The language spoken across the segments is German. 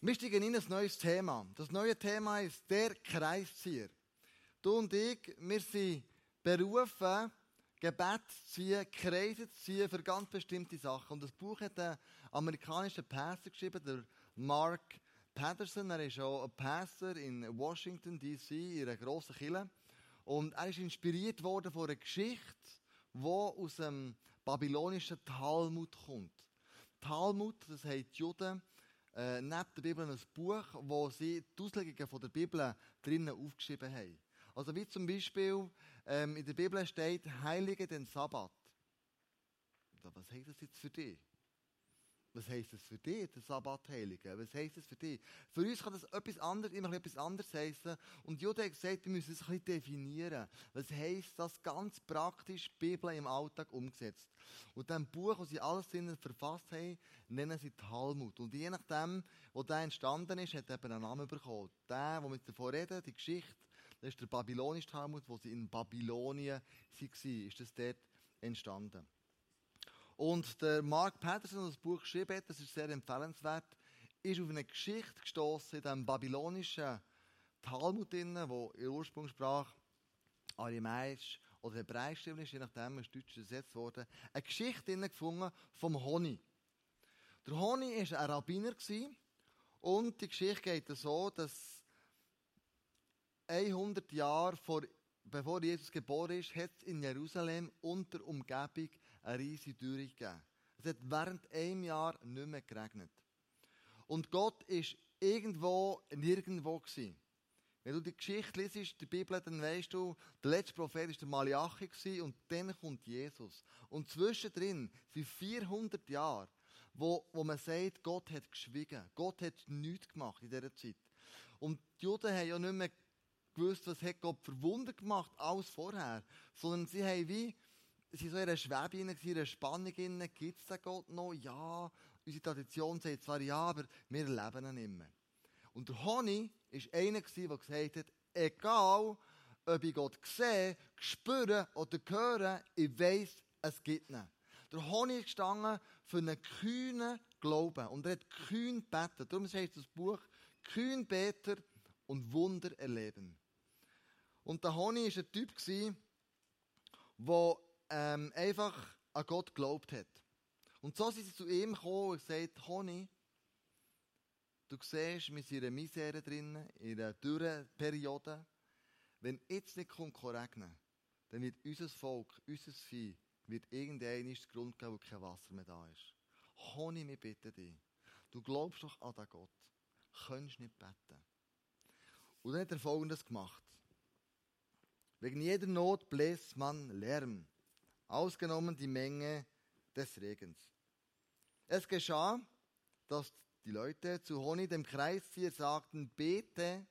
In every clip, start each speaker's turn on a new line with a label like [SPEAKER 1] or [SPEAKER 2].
[SPEAKER 1] Wir steigen in ein neues Thema. Das neue Thema ist der Kreiszieher. Du und ich, wir sind berufen, Gebet zu ziehen, Kreise zu ziehen für ganz bestimmte Sachen. Und das Buch hat ein amerikanischer Pastor geschrieben, der Mark Patterson. Er ist auch ein Pastor in Washington, D.C., in einer grossen Kirche. Und er ist inspiriert worden von einer Geschichte, die aus dem babylonischen Talmud kommt. Talmud, das die Juden äh, neben der Bibel ein Buch, wo sie die Auslegungen von der Bibel drinnen aufgeschrieben haben. Also wie zum Beispiel ähm, in der Bibel steht, heilige den Sabbat. Was heißt das jetzt für dich? Was heisst das für dich, der Sabbat heiligen? Was heisst das für dich? Für uns kann das etwas anderes, immer etwas anderes heißen. Und Jude hat gesagt, wir müssen es ein bisschen definieren. Was heisst das ganz praktisch, die Bibel im Alltag umgesetzt? Und dem Buch, wo sie alles drinnen verfasst haben, nennen sie Talmud. Und je nachdem, wo der entstanden ist, hat er eben einen Namen bekommen. Der, wo wir davon reden, die Geschichte, das ist der babylonische Talmud, wo sie in Babylonien waren, ist das dort entstanden. Und der Mark Patterson, der das Buch geschrieben hat, das ist sehr empfehlenswert, ist auf eine Geschichte gestoßen in dem babylonischen Talmud, wo in Ursprungssprache Aramäisch oder Hebräisch ist, je nachdem, ist Deutsch übersetzt worden, eine Geschichte gefunden vom Honig. Der Honig war ein Rabbiner und die Geschichte geht so, dass 100 Jahre vor bevor Jesus geboren ist, hat es in Jerusalem unter Umgebung eine riesige Dürre gegeben. Es hat während einem Jahr nicht mehr geregnet. Und Gott ist irgendwo, nirgendwo gewesen. Wenn du die Geschichte liest, die Bibel, dann weißt du, der letzte Prophet war der Malachi und dann kommt Jesus. Und zwischendrin sind 400 Jahre, wo, wo man sagt, Gott hat geschwiegen. Gott hat nichts gemacht in dieser Zeit. Und die Juden haben ja nicht mehr gewusst, was hat Gott für Wunder gemacht, alles vorher. Sondern sie haben wie, sie sind so in einer Schwebe in einer Spannung. Gibt es den Gott noch? Ja. Unsere Tradition sagt zwar ja, aber wir leben ihn nicht mehr. Und der Honig war einer, der gesagt hat, egal, ob ich Gott sehe, spüre oder höre, ich weiss, es gibt ihn. Der Honig ist gestanden für einen kühnen Glauben. Und er hat kühn gebeten. Darum heißt das Buch, kühn Beter und Wunder erleben. Und der Honi war ein Typ, der ähm, einfach an Gott geglaubt hat. Und so sind sie zu ihm gekommen und gesagt, Honi, du siehst, wir sind in einer Misere drin, in einer Dürreperiode. Wenn jetzt nicht kommt, regnen, dann wird unser Volk, unser Vieh, wird irgendein Grund geben, wo kein Wasser mehr da ist. Honi, wir bitten dich. Du glaubst doch an den Gott. Könntest nicht beten. Und dann hat er Folgendes gemacht. Wegen jeder Not bläst man Lärm, ausgenommen die Menge des Regens. Es geschah, dass die Leute zu Honig, dem Kreiszieher, sagten, bete,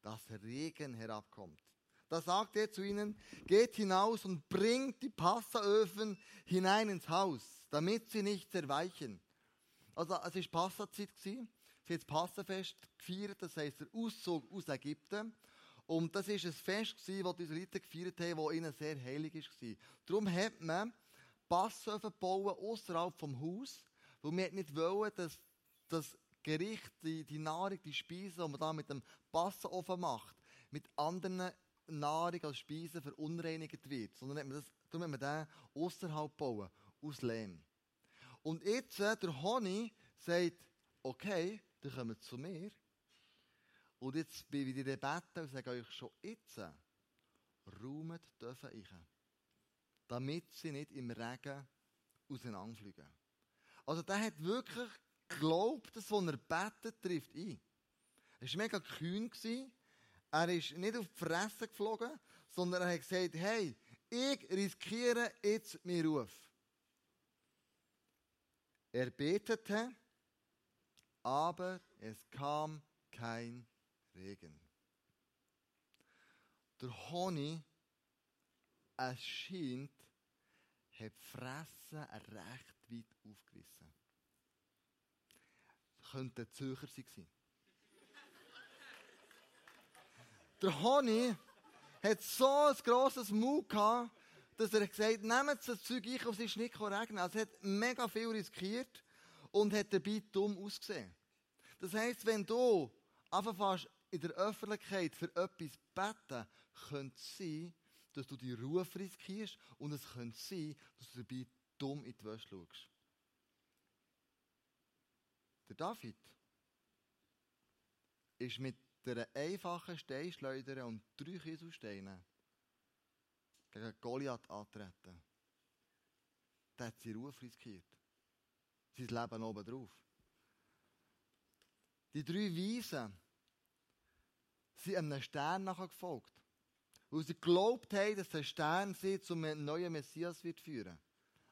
[SPEAKER 1] dass Regen herabkommt. Da sagte er zu ihnen, geht hinaus und bringt die Passaöfen hinein ins Haus, damit sie nicht zerweichen. Also es war Passazeit. Sie haben das Passafest gefeiert, das heisst der Auszug aus Ägypten. Und das war ein Fest, das die Israeliten gefeiert haben, das ihnen sehr heilig war. Darum hat man Passöfen gebaut außerhalb vom Haus, weil man nicht wollte, dass das Gericht, die, die Nahrung, die Speise, die man da mit dem Passofen macht, mit anderen Nahrung als Speisen verunreinigt wird. Sondern hat man das, darum hat man den außerhalb bauen, aus Lehm. Und jetzt, äh, der Honig sagt, okay, dann kommen zu mir. Und jetzt bin ich in der Beten und sage euch schon jetzt, räumt dürfen ich. Damit sie nicht im Regen auseinanderfliegen. Also der hat wirklich geglaubt, dass, was er betet, trifft ein. Er war mega kühn. Er ist nicht auf die Fresse geflogen, sondern er hat gesagt, hey, ich riskiere jetzt meinen Ruf. Er betete, aber es kam kein Regen. Der Honig, es scheint, hat die Fresse recht weit aufgerissen. Das könnte ein Zürcher sein. Der Honig hat so ein grosses Mut gehabt, dass er gesagt hat, nehmt das Zeug ein, es ist nicht regnen. Also er hat mega viel riskiert und hat dabei dumm ausgesehen. Das heisst, wenn du fast in der Öffentlichkeit für etwas beten, könnte es sein, dass du die Ruf riskierst und es könnte sein, dass du dabei dumm in die Wäsche schaust. Der David ist mit einer einfachen Steinschleuder und drei Kieselsteinen gegen Goliath antreten. Der hat seinen Ruf riskiert. Sein Leben oben drauf. Die drei Weisen sind einem Stern nachher gefolgt. Weil sie geglaubt haben, dass der Stern sie zum neuen Messias wird führen.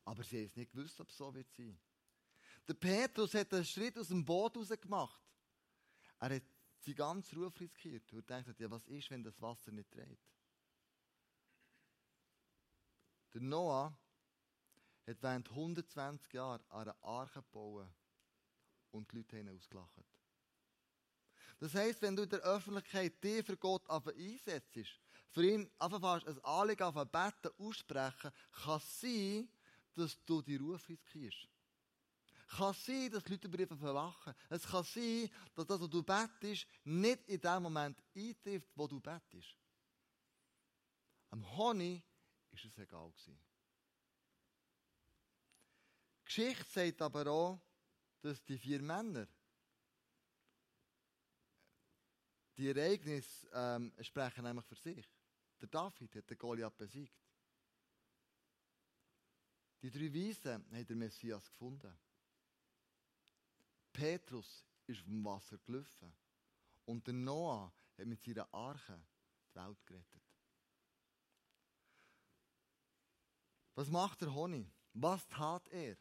[SPEAKER 1] Aber sie haben es nicht gewusst, ob es so wird sein. Der Petrus hat einen Schritt aus dem Boot raus gemacht. Er hat seinen ganzen Ruf riskiert und dachte, ja, was ist, wenn das Wasser nicht dreht? Der Noah hat während 120 Jahren eine Arche gebaut und die Leute haben ihn ausgelacht. Das heisst, wenn du in der Öffentlichkeit dich für Gott einsetzt, für ihn einfach ein Anliegen auf ein Betten aussprechen, kann es sein, dass du die Ruf riskierst. Kann sein, dass die Leute über dich verlachen. Es kann sein, dass das, was du bettest, nicht in dem Moment eintrifft, wo du bettest. Am Honig ist es egal. Die Geschichte sagt aber auch, dass die vier Männer die Ereignisse ähm, sprechen nämlich für sich. Der David hat den Goliath besiegt. Die drei Weisen haben den Messias gefunden. Petrus ist vom Wasser gelaufen. Und der Noah hat mit seiner Arche die Welt gerettet. Was macht der Honig? Was tat er?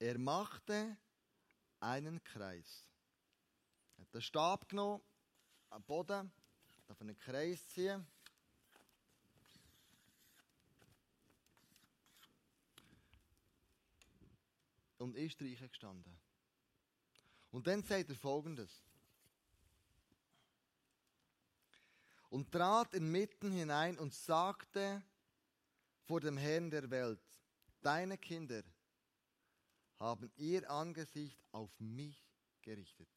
[SPEAKER 1] Er machte einen Kreis. Hat den Stab genommen, am Boden, auf einen Kreis ziehen. Und ist reingestanden. Und dann sagt er folgendes. Und trat inmitten hinein und sagte vor dem Herrn der Welt, deine Kinder haben ihr Angesicht auf mich gerichtet.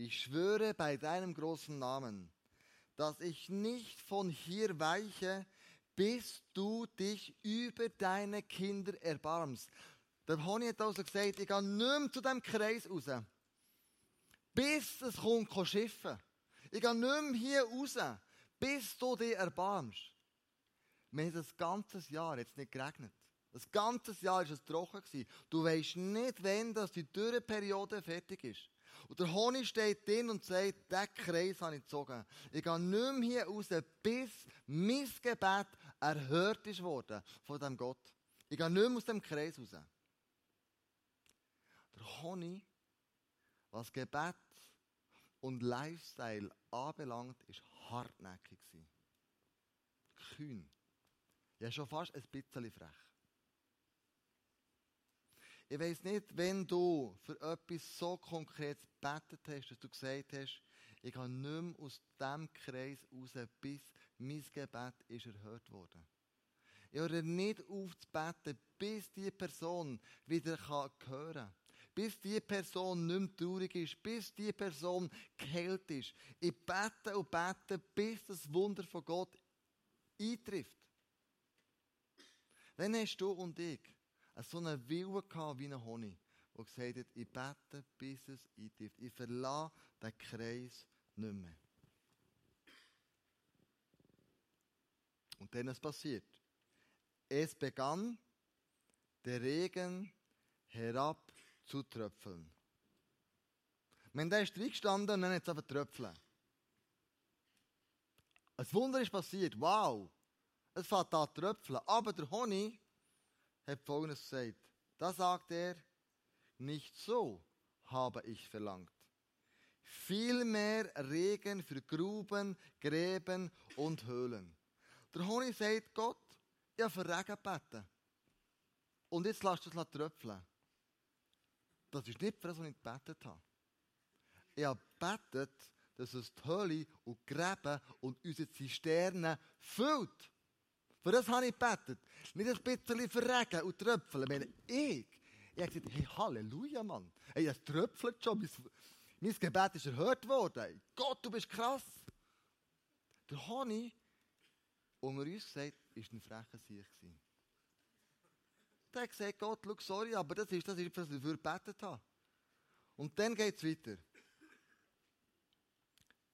[SPEAKER 1] Ich schwöre bei deinem großen Namen, dass ich nicht von hier weiche, bis du dich über deine Kinder erbarmst. Der Honi hat also gesagt, ich gehe nicht mehr zu dem Kreis raus, bis es kommt schiffen. Ich gehe nicht mehr hier raus, bis du dich erbarmst. Wir haben das ganze Jahr jetzt nicht geregnet. Das ganze Jahr war es trocken. Du weißt nicht, wann die Dürreperiode fertig ist. Und der Honig steht drin und sagt, diesen Kreis habe ich gezogen. Ich gehe nicht mehr hier raus, bis mein Gebet erhört ist worden von dem Gott. Ich gehe nicht mehr aus dem Kreis raus. Der Honig, was Gebet und Lifestyle anbelangt, ist hartnäckig Kühn. Ja, schon fast ein bisschen frech. Ich weiß nicht, wenn du für etwas so konkret gebetet hast, dass du gesagt hast, ich gehe nicht mehr aus diesem Kreis raus, bis mein Gebet ist erhört worden. Ich höre nicht auf zu beten, bis die Person wieder hören kann. Bis die Person nicht mehr traurig ist, bis die Person geheilt ist. Ich bete und bete, bis das Wunder von Gott eintrifft. Dann hast du und ich so einen Willen gehabt wie ein Honig, der gesagt hat, ich bete, bis es eintrifft. Ich verlasse den Kreis nicht mehr. Und dann ist passiert. Es begann, der Regen herab zu tröpfeln. Wenn der ist reingestanden und dann hat es einfach tröpfeln. Ein Wunder ist passiert. Wow! Es fängt an zu tröpfeln. Aber der Honig hat Folgendes gesagt. Da sagt er, nicht so habe ich verlangt. Vielmehr Regen für Gruben, Gräben und Höhlen. Der Honig sagt Gott, ich habe für Regen gebeten. Und jetzt lasst es tröpfeln. Das ist nicht für das, was ich gebetet habe. Ich habe gebetet, dass es die Höhle und Gräben und unsere Zisternen füllt. Für das habe ich gebetet. Nicht ein bisschen verregen und tröpfeln. Ich, meine, ich, Ich habe gesagt, hey, Halleluja, Mann. Hey, das tröpfelt schon. Mein, mein Gebet ist erhört worden. Gott, du bist krass. Der Honey, unter uns gesagt, war ein frecher Sieg. Der hat gesagt, Gott, schau, sorry, aber das ist das, ist, was ich dafür gebetet habe. Und dann geht es weiter.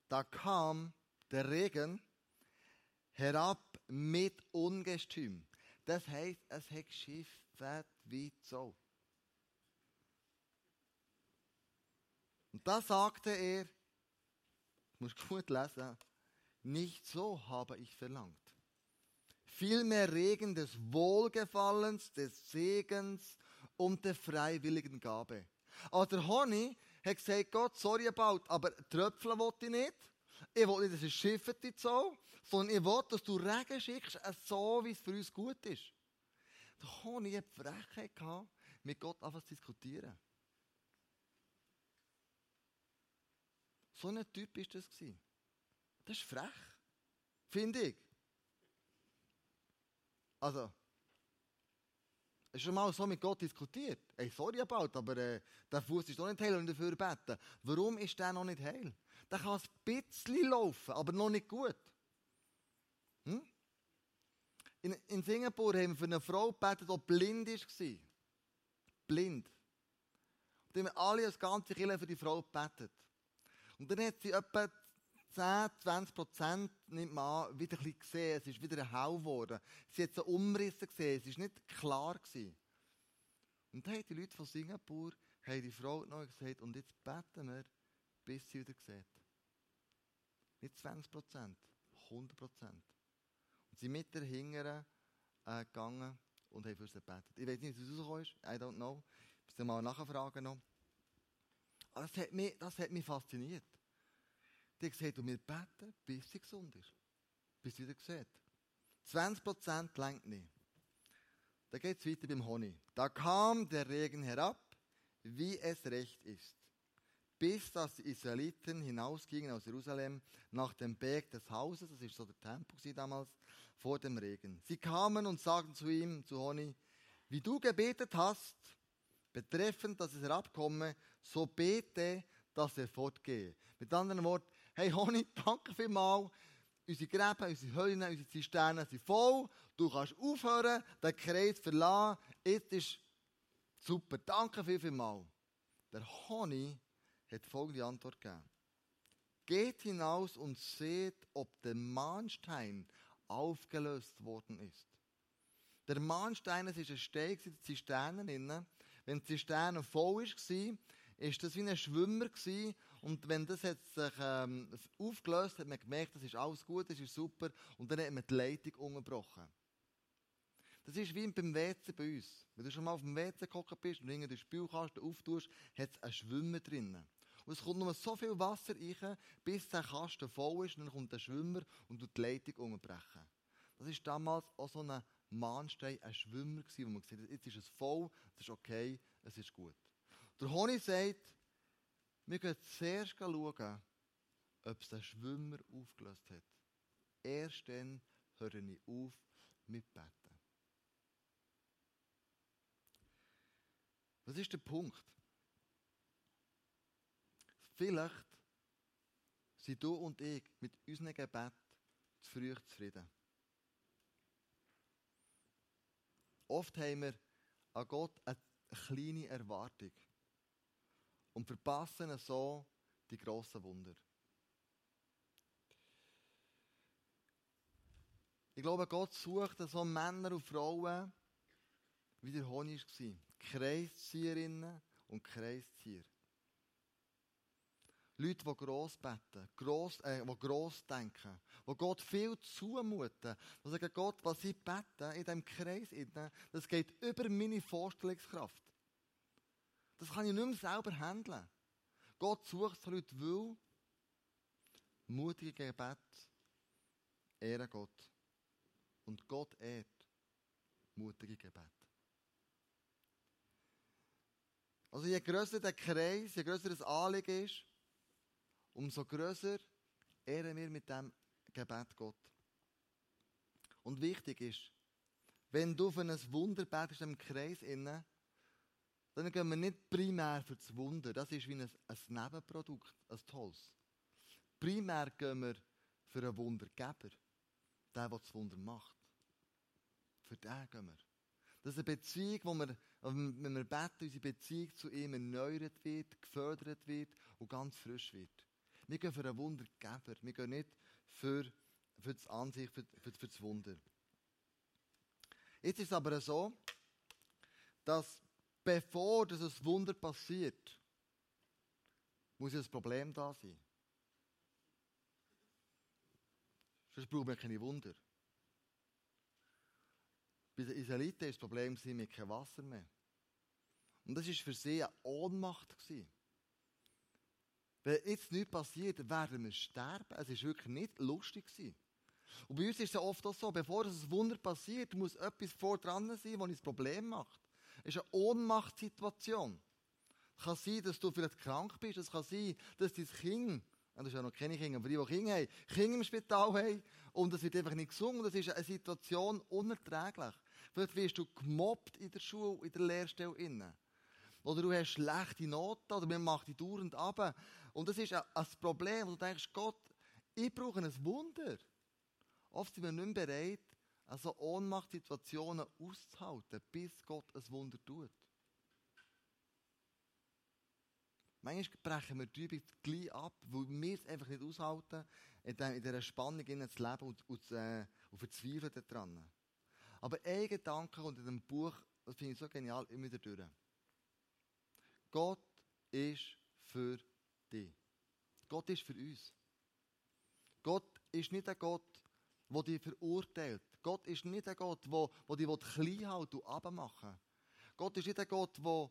[SPEAKER 1] Da kam der Regen herab mit Ungestüm. Das heisst, es hat geschifft wie so. Und da sagte er, muss gut lesen, nicht so habe ich verlangt. Vielmehr Regen des Wohlgefallens, des Segens und der freiwilligen Gabe. Also der Honig hat gesagt, Gott, sorry about, aber Tröpfeln wollte ich nicht. Ich will nicht, dass es schifft so, sondern ich will, dass du Regen schickst, so wie es für uns gut ist. Der Honig hat die Frechheit gehabt, mit Gott einfach zu diskutieren. So ein Typ ist das. Das ist frech. Finde ich. Also, hast du schon mal so mit Gott diskutiert? Ey, sorry about, aber äh, der Fuß ist noch nicht heil und dafür beten. Warum ist der noch nicht heil? Der kann ein bisschen laufen, aber noch nicht gut. Hm? In, in Singapur haben wir für eine Frau gebetet, die blind war. Blind. Und haben wir alle das ganze Kirche für die Frau gebetet. Und dann hat sie etwa 10, 20 Prozent, nimmt man wieder ein bisschen gesehen. Es ist wieder hell geworden. Sie hat so Umrisse gesehen. Es war nicht klar. Gewesen. Und dann haben die Leute von Singapur haben die Frau noch gesagt, und jetzt beten wir, bis sie wieder sieht. Nicht 20 Prozent, 100 Prozent. Und sie mit der Hingere äh, gegangen und haben für sie gebetet. Ich weiß nicht, wie rausgekommen ist. I don't know. Ich muss mal nachfragen noch. Aber das hat mich, das hat mich fasziniert. Die hat gesagt, wir beten, bis sie gesund ist. Bis sie wieder sieht. 20% längt nicht. Da geht es weiter beim Honig. Da kam der Regen herab, wie es recht ist. Bis dass die Israeliten hinausgingen aus Jerusalem nach dem Berg des Hauses, das ist so der Tempel damals, vor dem Regen. Sie kamen und sagten zu ihm, zu Honi, wie du gebetet hast, betreffend, dass es herabkomme, so bete, dass er fortgehe. Mit anderen Worten, hey Honi, danke vielmals. Unsere Gräben, unsere Höhlen, unsere Zisternen sind voll. Du kannst aufhören, den Kreis verlassen. Jetzt ist super. Danke viel, vielmals. Der Honi hat folgende Antwort gegeben. Geht hinaus und seht, ob der Mahnstein aufgelöst worden ist. Der Mahnstein, es ist ein Stein in den Zisternen. Wenn die Zisterne voll war, ist das wie ein Schwimmer. Und wenn das jetzt sich ähm, aufgelöst hat, hat man gemerkt, das ist alles gut, das ist super. Und dann hat man die Leitung unterbrochen. Das ist wie beim WC bei uns. Wenn du schon mal auf dem WC gekommen bist und den Spülkasten auftust, hat es einen Schwimmer drinnen. Und es kommt nur so viel Wasser rein, bis der Kasten voll ist, und dann kommt der Schwimmer und die Leitung unterbrechen. Das war damals auch so ein Mahnstein, ein Schwimmer, wo man hat, jetzt ist es voll, es ist okay, es ist gut. Der Honig sagt, wir gehen zuerst schauen, ob es den Schwimmer aufgelöst hat. Erst dann höre ich auf mit Beten. Was ist der Punkt? Vielleicht sind du und ich mit unserem Gebet zu früh zufrieden. Oft haben wir an Gott eine kleine Erwartung und verpassen so die grossen Wunder. Ich glaube, Gott sucht so Männer und Frauen, wie der Honig war. Kreiszieherinnen und Kreiszieher. Leute, die gross beten, gross, äh, die gross denken, die Gott viel zumuten, die sagen, Gott, was ich bete in diesem Kreis, das geht über meine Vorstellungskraft. Das kann ich nicht mehr selber handeln. Gott sucht so Leute, weil mutige Gebet ehren Gott. Und Gott ehrt mutige Gebet. Also je grösser der Kreis, je grösser das Anliegen ist, umso grösser ehren wir mit dem Gebet Gott. Und wichtig ist, wenn du für ein Wunder betest im Kreis innen, dann gehen wir nicht primär für das Wunder. Das ist wie ein, ein Nebenprodukt, ein tolles. Primär gehen wir für einen Wundergeber, der, der das Wunder macht. Für den gehen wir. Das ist eine Beziehung, wo wir, wenn wir beten, unsere Beziehung zu ihm erneuert wird, gefördert wird und ganz frisch wird. Wir gehen für einen Wundergeber. Wir gehen nicht für, für das Ansicht, für, für, für das Wunder. Jetzt ist es aber so, dass bevor das ein Wunder passiert, muss ja das Problem da sein. Sonst brauchen wir keine Wunder. Bei den Israeliten war das Problem mit kein Wasser mehr. Und das war für sie eine Ohnmacht. Wenn jetzt nichts passiert, werden wir sterben. Es war wirklich nicht lustig. Und bei uns ist es oft auch so, bevor das Wunder passiert, muss etwas vor dran sein, das ein Problem macht. Es ist eine Ohnmachtssituation. Es kann sein, dass du vielleicht krank bist. Es kann sein, dass dein Kind, das ist ja noch keine Kinder, aber die, die Kinder haben, Kinder im Spital haben und es wird einfach nicht gesungen. Das ist eine Situation unerträglich. Vielleicht wirst du gemobbt in der Schule, in der Lehrstelle. Oder du hast schlechte Noten oder man macht dich dauernd ab. Und das ist ein, ein Problem. Und du denkst, Gott, ich brauche ein Wunder. Oft sind wir nicht mehr bereit, also Ohnmachtsituationen auszuhalten, bis Gott ein Wunder tut. Manchmal brechen wir die Übung gleich ab, weil wir es einfach nicht aushalten, in dieser Spannung zu leben und, und, äh, und verzweifeln daran. Aber ein Gedanke in dem Buch, das finde ich so genial, immer wieder durch. Gott ist für dich. Gott ist für uns. Gott ist nicht ein Gott, der dich verurteilt. Gott ist nicht ein Gott, der, dich klein halten und abmachen Gott ist nicht ein Gott, der,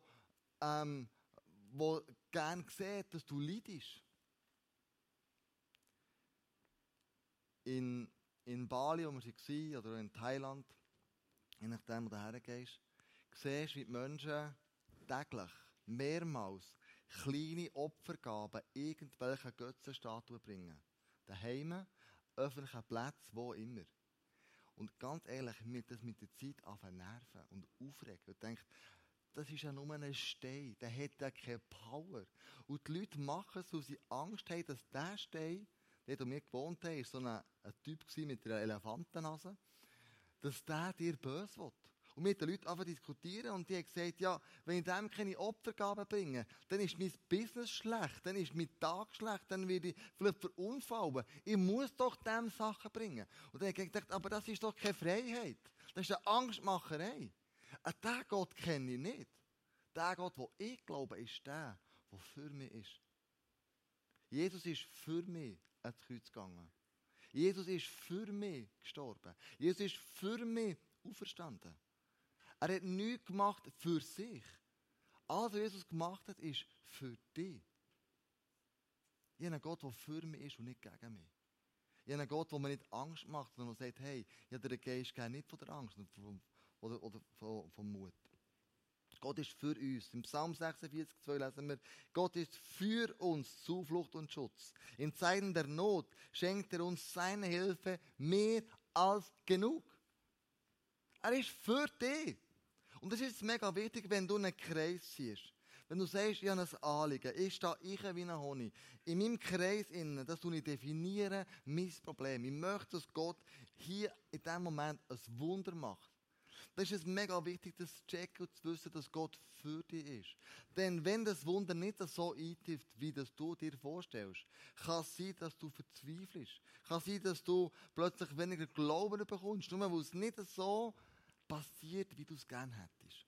[SPEAKER 1] ähm, gerne sieht, dass du leidest. In, in Bali, wo wir waren, oder in Thailand, je nachdem, wo du hergehst, siehst, wie die Menschen täglich, mehrmals, kleine Opfergaben irgendwelchen Götzenstatuen bringen. Daheim, öffentlichen Plätzen, wo immer. Und ganz ehrlich, mir das mit der Zeit anfangen nerven und aufregen. Und denkt, das ist ja nur ein Stein, der hat ja keine Power. Und die Leute machen es, weil sie Angst haben, dass der Stein, der wo wir gewohnt war so ein, ein Typ mit einer Elefantennase dass der dir böse wird. Und mit den Leuten einfach diskutieren und die haben gesagt, ja, wenn ich dem keine Opfergaben bringe, dann ist mein Business schlecht, dann ist mein Tag schlecht, dann werde ich vielleicht verunfallen. Ich muss doch dem Sachen bringen. Und dann habe ich gedacht, aber das ist doch keine Freiheit. Das ist eine Angstmacherei. Und den Gott kenne ich nicht. Der Gott, wo ich glaube, ist der, der für mich ist. Jesus ist für mich ans Kreuz gegangen. Jesus ist für mich gestorben. Jesus ist für mich auferstanden. Er hat nichts gemacht für sich. Alles, was Jesus gemacht hat, ist für dich. Ich habe einen Gott, der für mich ist und nicht gegen mich. Ich habe einen Gott, der mir nicht Angst macht, sondern sagt, hey, ich habe den Geist gerne nicht von der Angst oder, oder vom Mut. Gott ist für uns. Im Psalm 46, 2 lesen wir, Gott ist für uns Zuflucht und Schutz. In Zeiten der Not schenkt er uns seine Hilfe mehr als genug. Er ist für dich. Und das ist mega wichtig, wenn du einen Kreis siehst. Wenn du sagst, ich habe ein Anliegen, ich stehe ich wie ein Honig. In meinem Kreis innen, dass du nicht definieren, mein Problem. Ich möchte, dass Gott hier in diesem Moment ein Wunder macht. Das ist es mega wichtig, das zu checken und zu wissen, dass Gott für dich ist. Denn wenn das Wunder nicht so eintrifft, wie das du dir vorstellst, kann es sein, dass du verzweifelst. Kann es sein, dass du plötzlich weniger Glauben bekommst, nur weil es nicht so passiert, wie du es gerne hättest.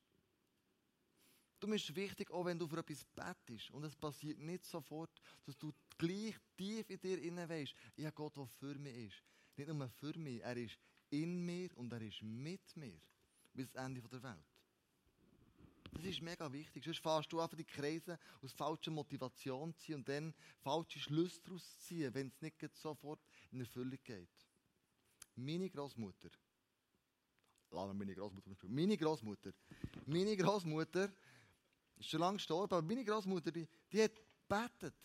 [SPEAKER 1] Du bist wichtig, auch wenn du für etwas bettest und es passiert nicht sofort, dass du gleich tief in dir innen weißt, ja Gott, der für mich ist. Nicht nur für mich, er ist in mir und er ist mit mir bis zum Ende der Welt. Das ist mega wichtig. Sonst fährst du einfach die Kreise aus falscher Motivation ziehen und dann falsche Schlüsse daraus ziehen, wenn es nicht sofort in Erfüllung geht. Meine Großmutter, lass meine Großmutter meine Großmutter, meine Großmutter ist schon lange gestorben, aber meine Großmutter, die, die hat gebetet.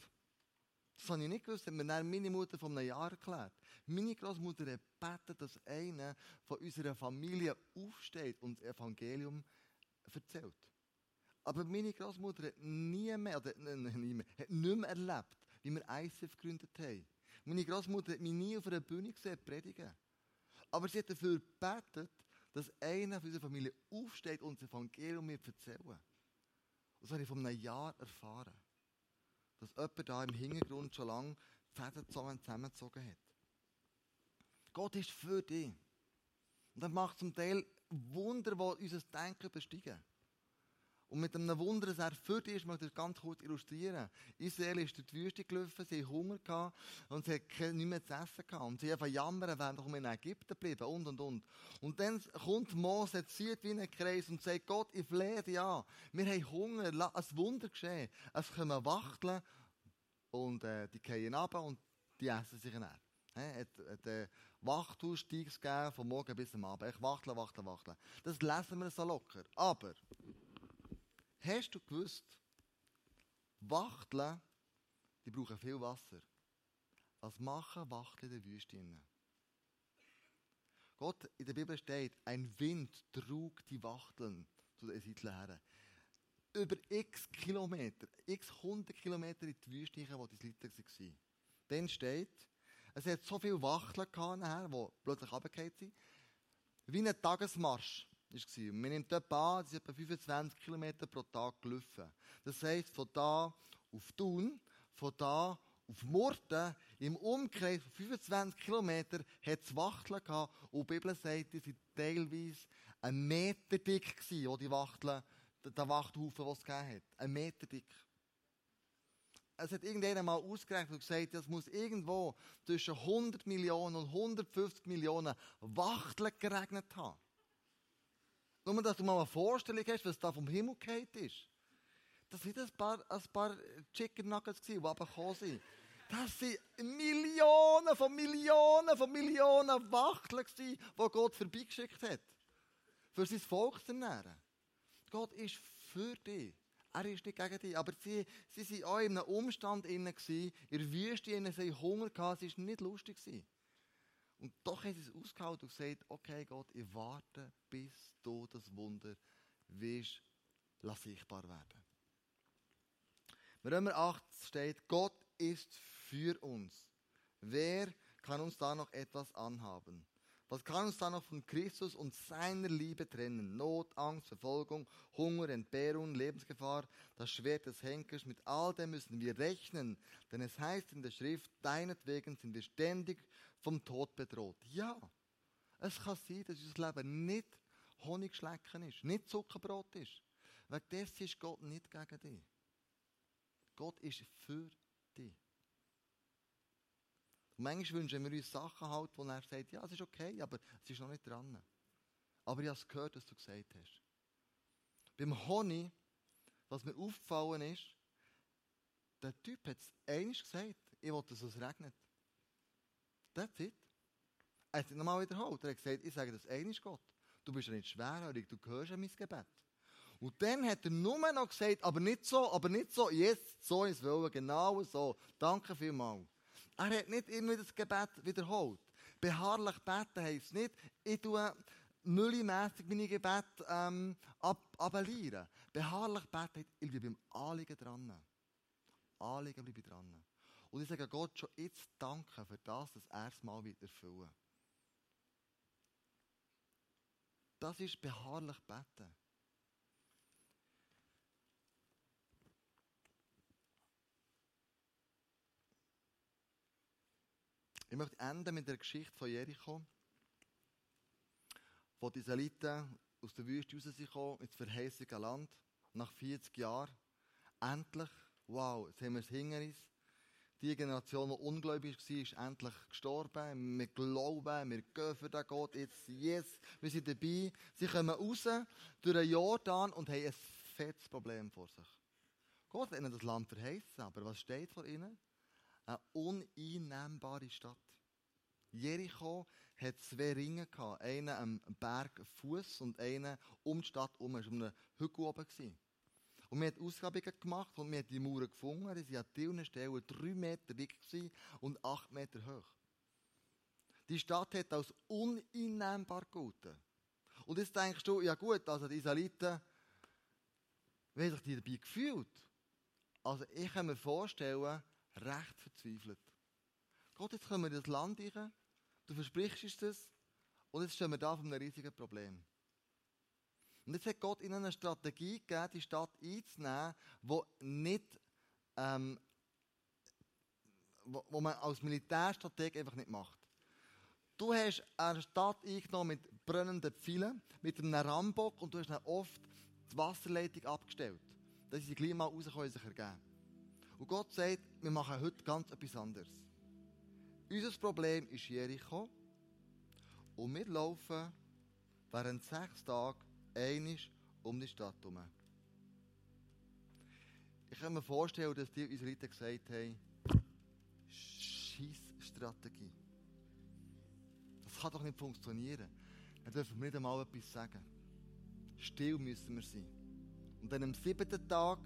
[SPEAKER 1] Das habe ich nicht gewusst, hat mir dann meine Mutter vor einem Jahr erklärt. Meine Großmutter hat gebetet, dass einer von unserer Familie aufsteht und das Evangelium erzählt. Aber meine Großmutter hat nie mehr, oder nie mehr, hat nicht mehr erlebt, wie wir ICF gegründet haben. Meine Großmutter hat mich nie auf einer Bühne gesehen, predigen. Aber sie hat dafür gebetet, dass einer von unserer Familie aufsteht und das Evangelium mir erzählen. Und das habe ich vor einem Jahr erfahren. Dass jemand da im Hintergrund schon lange die Fäden zusammengezogen hat. Gott ist für dich. Und er macht zum Teil Wunder, die unser Denken übersteigen. Und mit einem Wunder, das er für dich ist, möchte ich das ganz kurz illustrieren. Israel ist durch die Wüste gelaufen, sie hatten Hunger und sie hatten nichts mehr zu essen gehabt. Und sie haben jammern, wären doch in Ägypten geblieben und und und. Und dann kommt Mose, zieht wie einen Kreis und sagt, Gott, ich flehe dich an. Wir haben Hunger, lass ein Wunder geschehen. Es kommen Wachteln und äh, die gehen runter und die essen sich dann. Es hat, äh, Wachthaussteigs gegeben, von morgen bis am Abend. Ich wachtle, wachtle, wachtle. Das lesen wir so locker. Aber, hast du gewusst, Wachteln, die brauchen viel Wasser. Was machen Wachteln in der Wüste? Gott, in der Bibel steht, ein Wind trug die Wachteln zu den Siedlern her. Über x Kilometer, x hundert Kilometer in die Wüste, wo die Siedler waren. Dann steht, es hat so viele Wachteln gehabt, die plötzlich runtergefallen sind, wie ein Tagesmarsch war. Und man nimmt etwa an, das ist etwa 25 Kilometer pro Tag gelaufen. Das heisst, von da auf Thun, von da auf Murten, im Umkreis von 25 Kilometern, hat es Wachteln gehabt. Und die Bibel sagt, die waren teilweise ein Meter dick gewesen, wo die Wachteln, der Wachthaufen, den es gegeben hat. Ein Meter dick es hat irgendjemand mal ausgerechnet und gesagt, es muss irgendwo zwischen 100 Millionen und 150 Millionen Wachteln geregnet haben. Nur, dass du mal eine Vorstellung hast, was da vom Himmel geht ist. Das waren ein paar, ein paar Chicken Nuggets, die runtergekommen sind. Das sind Millionen von Millionen von Millionen Wachteln, die Gott vorbeigeschickt hat. Für sein Volk zu ernähren. Gott ist für dich. Er ist nicht gegen dich. Aber sie, sie waren auch in einem Umstand innen in der Wüste innen, sie hatten Hunger gehabt, es war nicht lustig. Und doch haben sie es ausgehalten und gesagt, okay Gott, ich warte, bis das Wunder willst, lass sichtbar werden. In Römer 8 steht, Gott ist für uns. Wer kann uns da noch etwas anhaben? Was kann uns da noch von Christus und seiner Liebe trennen? Not, Angst, Verfolgung, Hunger, Entbehrung, Lebensgefahr, das Schwert des Henkers, mit all dem müssen wir rechnen. Denn es heißt in der Schrift, deinetwegen sind wir ständig vom Tod bedroht. Ja, es kann sein, dass unser Leben nicht Honigschlecken ist, nicht Zuckerbrot ist. Wegen dessen ist Gott nicht gegen dich. Gott ist für dich. Und manchmal wünschen wir uns Sachen halt, wo er sagt, ja, es ist okay, aber es ist noch nicht dran. Aber ich habe es gehört, was du gesagt hast. Beim Honig, was mir aufgefallen ist, der Typ hat es einmal gesagt, ich wollte, dass es regnet. That's it. Er hat es nochmal wiederholt. Er hat gesagt, ich sage das einmal Gott. Du bist ja nicht schwerhörig, du gehörst an mein Gebet. Und dann hat er nur noch gesagt, aber nicht so, aber nicht so, jetzt, so ins Wollen, genau so. Danke vielmals. Er hat nicht immer das Gebet wiederholt. Beharrlich beten heisst nicht, ich tue müllimässig meine Gebete ähm, ab, abellieren. Beharrlich beten heisst, ich bleibe beim Anliegen dran. Anliegen bleibe ich dran. Und ich sage Gott schon jetzt danke für das, dass er es mal wieder erfüllen Das ist beharrlich beten. Ich möchte enden mit der Geschichte von Jericho, wo die Israeliten aus der Wüste rausgekommen ins verheißige Land, nach 40 Jahren. Endlich, wow, jetzt haben wir es hinter uns. Die Generation, die ungläubig war, ist endlich gestorben. Wir glauben, wir gehen für den Gott. Jetzt, yes, wir sind dabei. Sie kommen raus durch den Jordan und haben ein fettes Problem vor sich. Gott hat ihnen das Land verheißen, aber was steht vor ihnen? eine uneinnehmbare Stadt. Jericho hat zwei Ringe gehabt. Einen am Berg Fuß und einen um die Stadt herum. Es war um einen Hügel oben. Und wir haben Ausgrabungen gemacht und wir haben die Mauern gefunden. Die waren an vielen Stellen drei Meter dick und acht Meter hoch. Die Stadt hat als uneinnehmbar gelten. Und jetzt denkst du, ja gut, also die Israeliten, Wie haben sich die dabei gefühlt? Also ich kann mir vorstellen, recht verzweifelt. Gott, jetzt kommen wir in das Land rein, du versprichst uns das, und jetzt stehen wir da vor einem riesigen Problem. Und jetzt hat Gott ihnen eine Strategie gegeben, die Stadt einzunehmen, die nicht, ähm, wo, wo man als Militärstrateg einfach nicht macht. Du hast eine Stadt eingenommen mit brennenden Pfeilen, mit einem Rambock und du hast dann oft die Wasserleitung abgestellt. Dass sie gleich mal raus können sich ergeben. Und Gott sagt, wir machen heute ganz etwas anderes. Unser Problem ist Jericho. Und wir laufen während sechs Tagen einig um die Stadt herum. Ich kann mir vorstellen, dass die Israeliten gesagt haben, Scheiß-Strategie. Das kann doch nicht funktionieren. Dann dürfen wir nicht einmal etwas sagen. Still müssen wir sein. Und dann am siebten Tag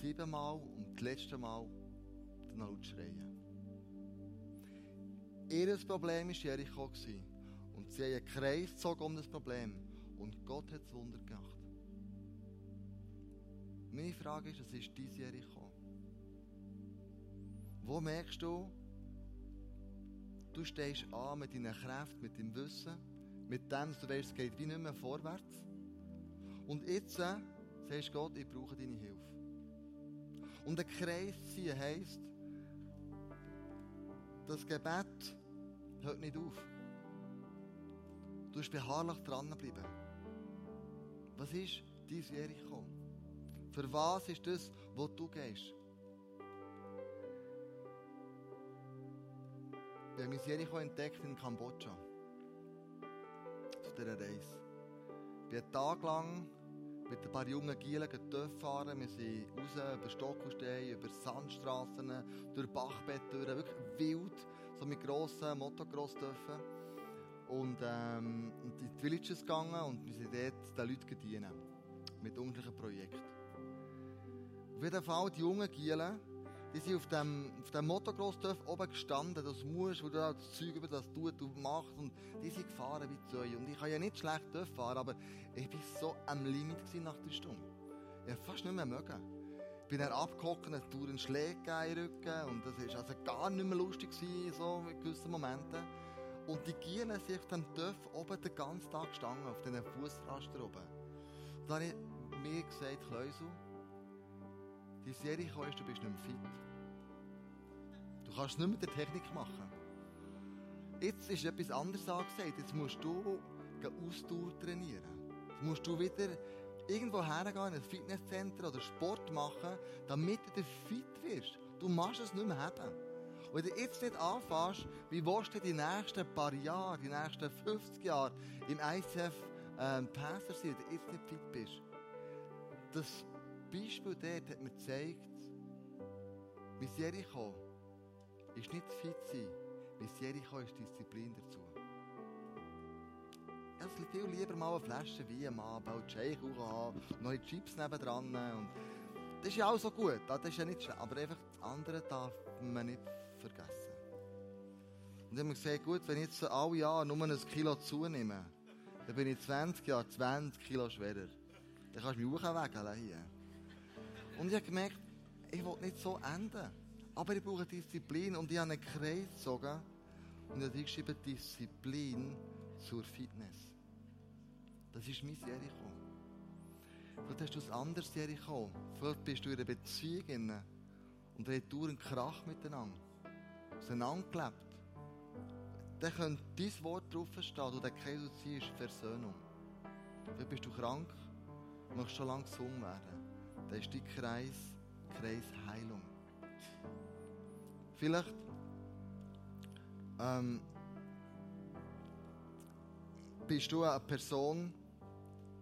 [SPEAKER 1] siebenmal und das letzte Mal dann laut schreien. Ihr Problem war Jericho. Und sie haben einen Kreis gezogen um das Problem. Und Gott hat das Wunder gemacht. Meine Frage ist, was ist dein Jericho? Wo merkst du, du stehst an mit deinen Kräften, mit deinem Wissen, mit dem, du weißt, es geht wie nicht mehr vorwärts. Und jetzt äh, sagst Gott, ich brauche deine Hilfe. Und ein Kreis ziehen heisst, das Gebet hört nicht auf. Du musst beharrlich dranbleiben. Was ist dein Jericho? Für was ist das, wo du gehst? Wir haben Jericho entdeckt in Kambodscha. Zu dieser Reise. Ich bin einen Tag lang mit ein paar jungen Gielen fahren. Wir sind raus über Stockelsteine, über Sandstraßen, durch Bachbetttüren. Wirklich wild, so mit grossen Motocross dürfen. Und ähm, in die Villages gegangen und wir sind dort den Leuten dienen. Mit unterschiedlichen Projekten. Auf jeden Fall, die jungen Gielen, die sind auf dem, auf dem motocross oben gestanden, das musst, wo du das Zeug über das tut und machst. Und die sind gefahren wie Zöhe. Und ich kann ja nicht schlecht fahren, aber ich war so am Limit nach der Stunde. Ich habe fast nicht mehr mögen. Ich bin dann abgehockt, es tut einen Schläge in den Rücken. Und das war also gar nicht mehr lustig, gewesen, so in gewissen Momenten. Und die Gielen sind auf dem oben den ganzen Tag gestanden, auf diesen Fußraster oben. Und dann habe ich mir gesagt, Kleusel, die Serie ist, du bist nicht mehr fit. Du kannst nicht mit der Technik machen. Jetzt ist etwas anderes angesagt. Jetzt musst du Ausdauer trainieren. Jetzt musst du wieder irgendwo hergehen, in ein Fitnesscenter oder Sport machen, damit du fit wirst. Du machst es nicht mehr haben. Und wenn du jetzt nicht anfängst, wie willst du die nächsten paar Jahre, die nächsten 50 Jahre im ICF ähm, Passer sein, wenn du jetzt nicht fit bist? Das Beispiel dort hat mir gezeigt, wie Jericho ist nicht fit sein, wie Jericho ist Disziplin dazu. Ich würde viel lieber mal eine Flasche Wein am Abend, einen Shake haben, neue Chips nebendran und das ist ja auch so gut, das ist ja nicht schlecht, aber einfach das andere darf man nicht vergessen. Und dann haben wir gesagt, gut, wenn ich jetzt alle Jahre nur ein Kilo zunehme, dann bin ich 20 Jahre 20 Kilo schwerer. Dann kannst du mich auch weghalten hier. Und ich habe gemerkt, ich will nicht so enden. Aber ich brauche Disziplin und ich habe einen Kreis gezogen und ich habe geschrieben, Disziplin zur Fitness. Das ist mein Jericho. Vielleicht hast du ein anderes Jericho. Vielleicht bist du in einer Beziehung und ihr habt einen Krach miteinander. Auseinandergelebt. Dann könnte dein Wort draufstehen, du den Kreis ziehst, Versöhnung. Vielleicht bist du krank, möchtest schon lange gesungen werden. Das ist die Kreis, Kreis Heilung. Vielleicht ähm, bist du eine Person,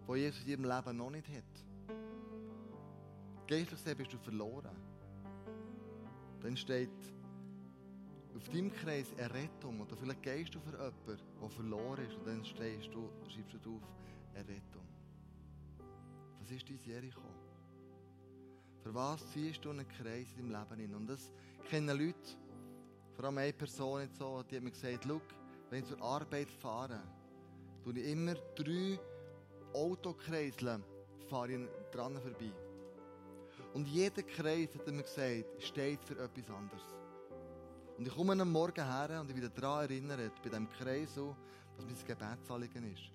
[SPEAKER 1] die Jesus in ihrem Leben noch nicht hat. Geistlich gesehen bist du verloren. Dann steht auf deinem Kreis Errettung. Oder vielleicht gehst du für jemanden, der verloren ist. Und dann stehst du, schreibst du drauf Errettung. Was ist dein Jericho? Für was ziehst du einen Kreis in deinem Leben hin? Und das kennen Leute, vor allem eine Person so, die hat mir gesagt, wenn ich zur Arbeit fahre, tue ich immer drei Autokreisel fahre ich dran vorbei. Und jeder Kreis, hat mir gesagt, steht für etwas anderes. Und ich komme am Morgen her und ich wieder daran erinnert, bei diesem Kreis, dass mein Gebetsanliegen ist.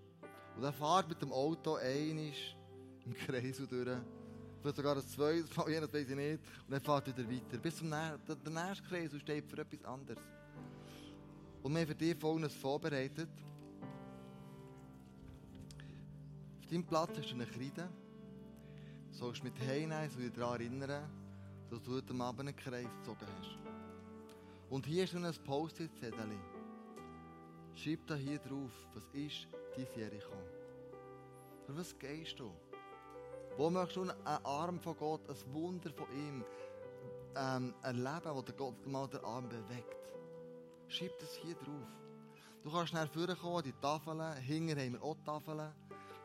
[SPEAKER 1] Und er fährt mit dem Auto einisch im Kreis durch. Vielleicht sogar ein zweites Mal, das weiß ich nicht. Und dann fährt wieder weiter. Bis zum nächsten, der, nächste Kreis steht für etwas anderes. Und wir haben für dich Folgendes vorbereitet. Auf deinem Platz hast du eine Kreide. Du sollst mit heimnehmen, so dich daran erinnern, dass du heute Abend einen Kreis gezogen hast. Und hier ist noch ein Post-it-Zettel. Schreib da hier drauf, was ist dein Jericho? Für was gehst du? Wo möchtest du einen Arm von Gott, ein Wunder von ihm ähm, erleben, wo der Gott mal den Arm bewegt? Schreib das hier drauf. Du kannst schnell vorkommen, die Tafeln, hinten haben wir auch Tafeln.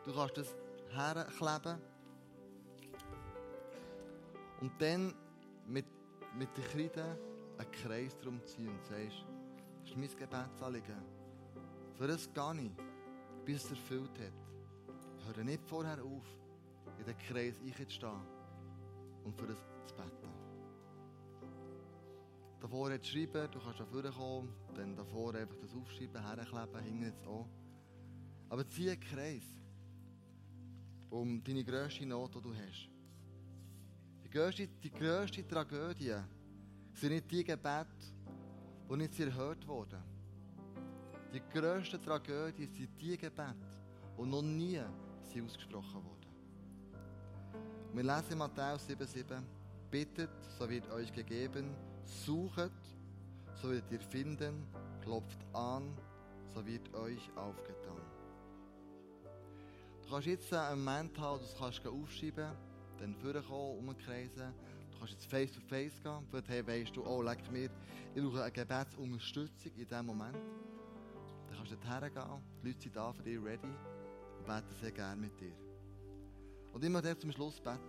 [SPEAKER 1] Du kannst das herkleben. Und dann mit, mit den Kreiden einen Kreis drum ziehen und sagst, das ist mein Gebetsanliegen. Für das gehe ich, bis es erfüllt hat. Höre nicht vorher auf, in den Kreis einzustehen und für das zu beten. Davor jetzt schreiben, du kannst da vorkommen, dann davor einfach das aufschreiben, herkleben, hinten jetzt auch. Aber zieh einen Kreis um deine grösste Not, die du hast. Die grösste, die grösste Tragödie sind nicht die Gebete, die nicht erhört wurden. Die grösste Tragödie sind die Gebete, die noch nie sind ausgesprochen wurden. Wir lesen in Matthäus 7,7 Bittet, so wird euch gegeben, suchet, so werdet ihr finden, klopft an, so wird euch aufgetan. Du kannst jetzt einen Moment haben, du kannst aufschreiben, dann vorkommen, umkreisen. Kannst jetzt face to face gehen. Vielleicht hey, weißt du, oh, leck mir, ich brauche eine Gebetsunterstützung in diesem Moment. Dann kannst du dorthin gehen, die Leute sind da für dich ready und beten sehr gerne mit dir. Und immer der zum Schluss beten.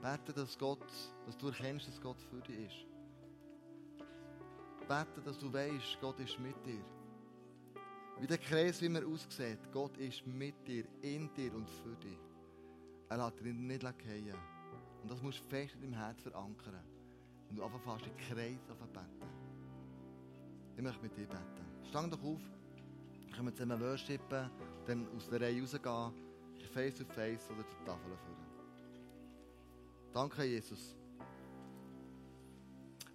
[SPEAKER 1] Beten, dass Gott, dass du erkennst, dass Gott für dich ist. Beten, dass du weißt, Gott ist mit dir. Wie der Kreis, wie er aussieht, Gott ist mit dir, in dir und für dich. Er lässt dich nicht fallen. Und das musst du fest in deinem Herz verankern. Wenn du in den Kreis beten. Ich möchte mit dir beten. Stang doch auf, können wir zusammen worshipen, dann aus der Reihe rausgehen, face to face oder zur Tafel führen. Danke, Jesus.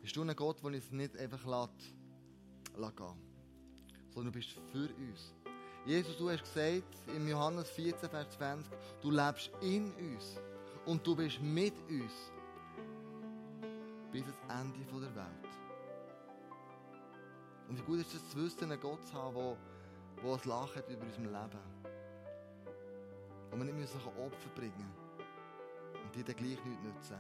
[SPEAKER 1] Bist du ein Gott, der uns nicht einfach lässt, lässt gehen, sondern du bist für uns. Jesus, du hast gesagt in Johannes 14, Vers 20, du lebst in uns und du bist mit uns bis ans Ende der Welt. Und wie gut ist es zu wissen, einen Gott zu haben, der, der ein Lachen über unserem Leben. Und wir nicht müssen Opfer bringen und die dann gleich nichts nützen.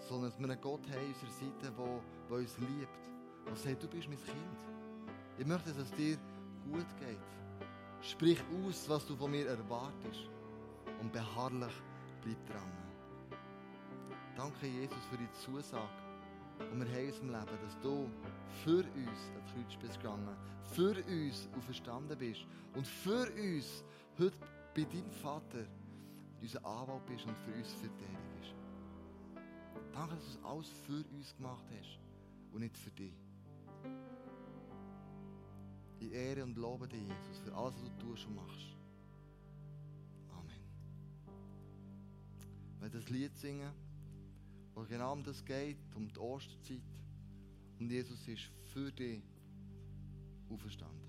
[SPEAKER 1] Sondern dass wir einen Gott haben an unserer Seite, der, der uns liebt. Der sagt, du bist mein Kind. Ich möchte, dass es dir gut geht. Sprich aus, was du von mir erwartest. Und beharrlich bleib dran. Danke, Jesus, für die Zusage. Und wir haben in unserem Leben, dass du für uns ans Kreuz bist gegangen, für uns auferstanden bist und für uns heute bei deinem Vater unser Anwalt bist und für uns verteidigst. Danke, dass du es alles für uns gemacht hast und nicht für dich. Ich ehre und lobe dich, Jesus, für alles, was du tust und machst. Wenn das Lied singen, wo genau um das geht, um die Osterzeit, und Jesus ist für dich auferstanden.